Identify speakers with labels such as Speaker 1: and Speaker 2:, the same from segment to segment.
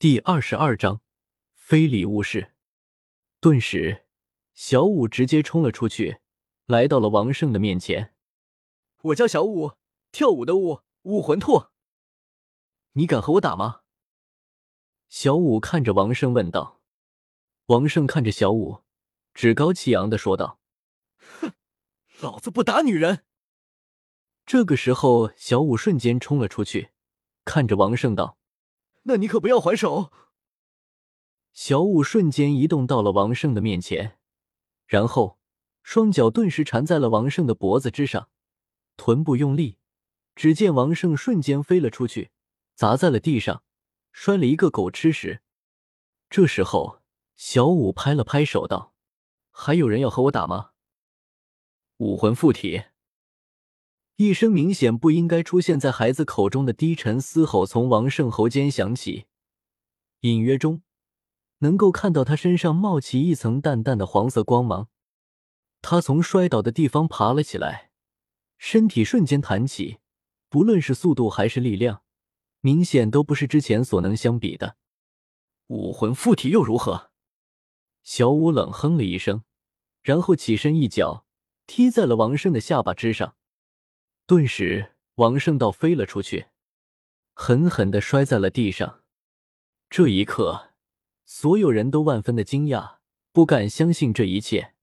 Speaker 1: 第二十二章，非礼勿视。顿时，小五直接冲了出去，来到了王胜的面前。
Speaker 2: 我叫小五，跳舞的舞，武魂兔。你敢和我打吗？
Speaker 1: 小五看着王胜问道。王胜看着小五，趾高气扬的说道：“
Speaker 2: 哼，老子不打女人。”
Speaker 1: 这个时候，小五瞬间冲了出去，看着王胜道。
Speaker 2: 那你可不要还手！
Speaker 1: 小五瞬间移动到了王胜的面前，然后双脚顿时缠在了王胜的脖子之上，臀部用力，只见王胜瞬间飞了出去，砸在了地上，摔了一个狗吃屎。这时候，小五拍了拍手道：“还有人要和我打吗？”武魂附体。一声明显不应该出现在孩子口中的低沉嘶吼从王胜喉间响起，隐约中能够看到他身上冒起一层淡淡的黄色光芒。他从摔倒的地方爬了起来，身体瞬间弹起，不论是速度还是力量，明显都不是之前所能相比的。
Speaker 2: 武魂附体又如何？
Speaker 1: 小五冷哼了一声，然后起身一脚踢在了王胜的下巴之上。顿时，王胜道飞了出去，狠狠的摔在了地上。这一刻，所有人都万分的惊讶，不敢相信这一切。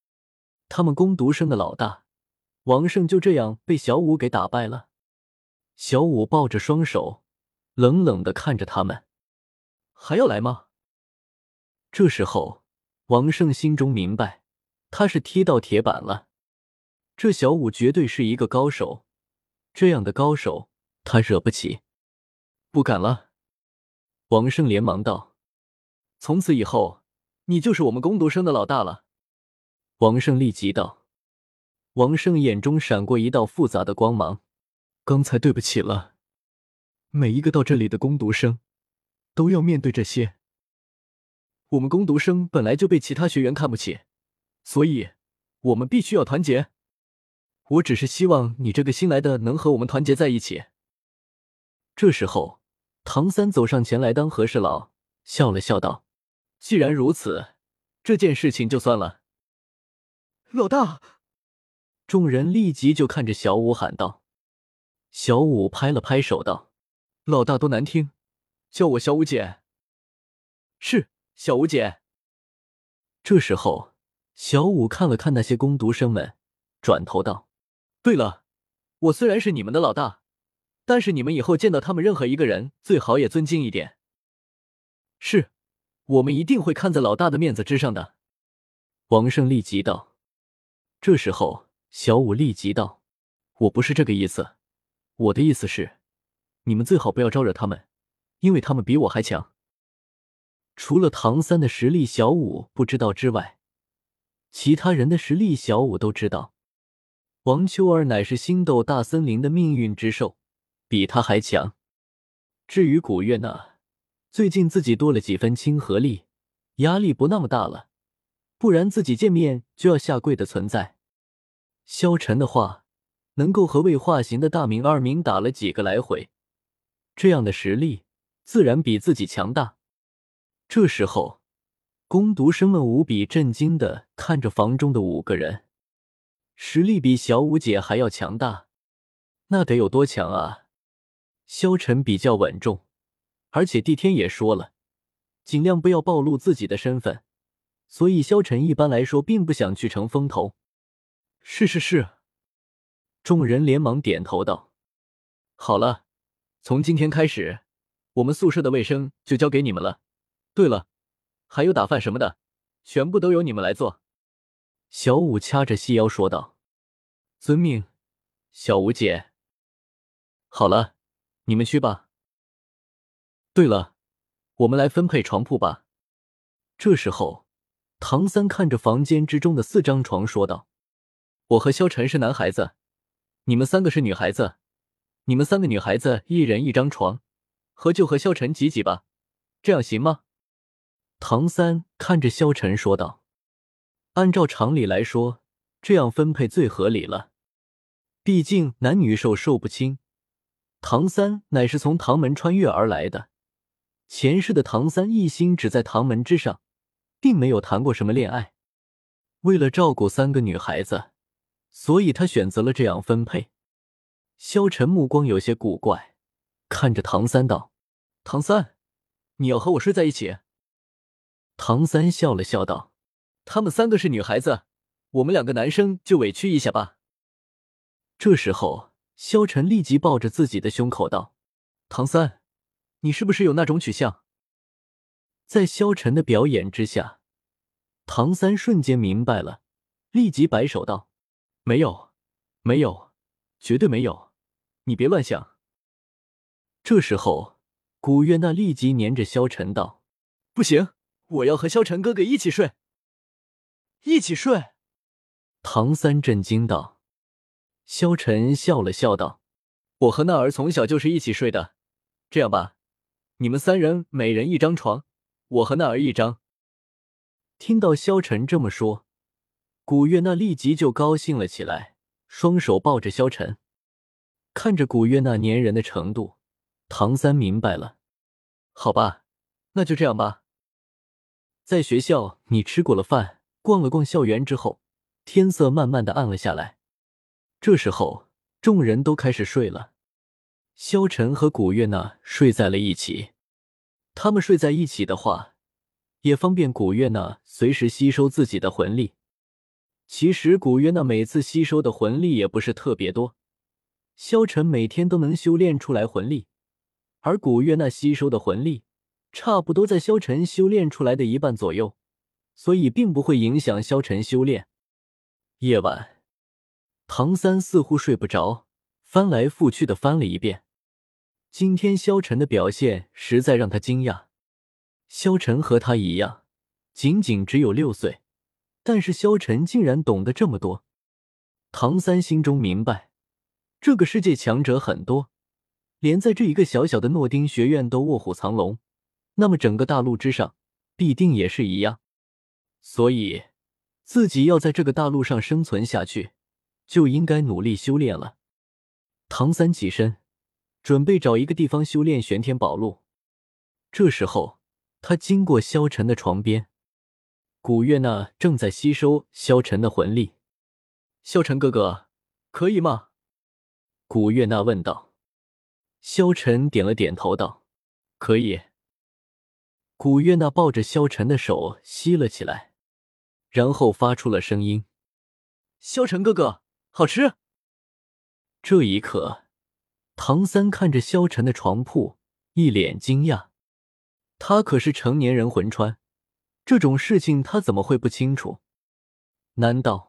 Speaker 1: 他们攻读生的老大王胜就这样被小五给打败了。小五抱着双手，冷冷的看着他们：“
Speaker 2: 还要来吗？”
Speaker 1: 这时候，王胜心中明白，他是踢到铁板了。这小五绝对是一个高手。这样的高手，他惹不起，
Speaker 2: 不敢了。
Speaker 1: 王胜连忙道：“
Speaker 2: 从此以后，你就是我们攻读生的老大了。”
Speaker 1: 王胜立即道。王胜眼中闪过一道复杂的光芒：“刚才对不起了，每一个到这里的攻读生，都要面对这些。
Speaker 2: 我们攻读生本来就被其他学员看不起，所以我们必须要团结。”我只是希望你这个新来的能和我们团结在一起。
Speaker 1: 这时候，唐三走上前来当和事佬，笑了笑道：“
Speaker 2: 既然如此，这件事情就算了。”
Speaker 3: 老大，
Speaker 1: 众人立即就看着小五喊道：“小五拍了拍手道：‘
Speaker 2: 老大多难听，叫我小五姐。’是小五姐。”
Speaker 1: 这时候，小五看了看那些攻读生们，转头道。
Speaker 2: 对了，我虽然是你们的老大，但是你们以后见到他们任何一个人，最好也尊敬一点。是，我们一定会看在老大的面子之上的。
Speaker 1: 王胜立即道。这时候，小五立即道：“我不是这个意思，我的意思是，你们最好不要招惹他们，因为他们比我还强。除了唐三的实力小五不知道之外，其他人的实力小五都知道。”王秋儿乃是星斗大森林的命运之兽，比他还强。至于古月娜，最近自己多了几分亲和力，压力不那么大了，不然自己见面就要下跪的存在。萧晨的话，能够和未化形的大明二明打了几个来回，这样的实力自然比自己强大。这时候，攻读生们无比震惊的看着房中的五个人。实力比小五姐还要强大，那得有多强啊！萧晨比较稳重，而且帝天也说了，尽量不要暴露自己的身份，所以萧晨一般来说并不想去成风头。
Speaker 2: 是是是，
Speaker 1: 众人连忙点头道：“
Speaker 2: 好了，从今天开始，我们宿舍的卫生就交给你们了。对了，还有打饭什么的，全部都由你们来做。”
Speaker 1: 小五掐着细腰说道：“
Speaker 2: 遵命，小吴姐。
Speaker 1: 好了，你们去吧。
Speaker 2: 对了，我们来分配床铺吧。”
Speaker 1: 这时候，唐三看着房间之中的四张床说道：“
Speaker 2: 我和萧晨是男孩子，你们三个是女孩子，你们三个女孩子一人一张床，和就和萧晨挤挤吧，这样行吗？”
Speaker 1: 唐三看着萧晨说道。按照常理来说，这样分配最合理了。毕竟男女授受不亲，唐三乃是从唐门穿越而来的，前世的唐三一心只在唐门之上，并没有谈过什么恋爱。为了照顾三个女孩子，所以他选择了这样分配。萧晨目光有些古怪，看着唐三道：“
Speaker 2: 唐三，你要和我睡在一起？”
Speaker 1: 唐三笑了笑道：“
Speaker 2: 他们三个是女孩子，我们两个男生就委屈一下吧。”
Speaker 1: 这时候，萧晨立即抱着自己的胸口道：“
Speaker 2: 唐三，你是不是有那种取向？”
Speaker 1: 在萧晨的表演之下，唐三瞬间明白了，立即摆手道：“
Speaker 2: 没有，没有，绝对没有，你别乱想。”
Speaker 1: 这时候，古月娜立即黏着萧晨道：“
Speaker 2: 不行。”我要和萧晨哥哥一起睡，一起睡。
Speaker 1: 唐三震惊道。萧晨笑了笑道：“
Speaker 2: 我和那儿从小就是一起睡的，这样吧，你们三人每人一张床，我和那儿一张。”
Speaker 1: 听到萧晨这么说，古月娜立即就高兴了起来，双手抱着萧晨，看着古月娜粘人的程度，唐三明白了。
Speaker 2: 好吧，那就这样吧。
Speaker 1: 在学校，你吃过了饭，逛了逛校园之后，天色慢慢的暗了下来。这时候，众人都开始睡了。萧晨和古月娜睡在了一起。他们睡在一起的话，也方便古月娜随时吸收自己的魂力。其实，古月娜每次吸收的魂力也不是特别多，萧晨每天都能修炼出来魂力，而古月娜吸收的魂力。差不多在萧晨修炼出来的一半左右，所以并不会影响萧晨修炼。夜晚，唐三似乎睡不着，翻来覆去的翻了一遍。今天萧晨的表现实在让他惊讶。萧晨和他一样，仅仅只有六岁，但是萧晨竟然懂得这么多。唐三心中明白，这个世界强者很多，连在这一个小小的诺丁学院都卧虎藏龙。那么整个大陆之上必定也是一样，所以自己要在这个大陆上生存下去，就应该努力修炼了。唐三起身，准备找一个地方修炼玄天宝录。这时候，他经过萧晨的床边，古月娜正在吸收萧晨的魂力。
Speaker 2: 萧晨哥哥，可以吗？
Speaker 1: 古月娜问道。萧晨点了点头，道：“可以。”古月娜抱着萧晨的手吸了起来，然后发出了声音：“
Speaker 2: 萧晨哥哥，好吃。”
Speaker 1: 这一刻，唐三看着萧晨的床铺，一脸惊讶。他可是成年人魂穿，这种事情他怎么会不清楚？难道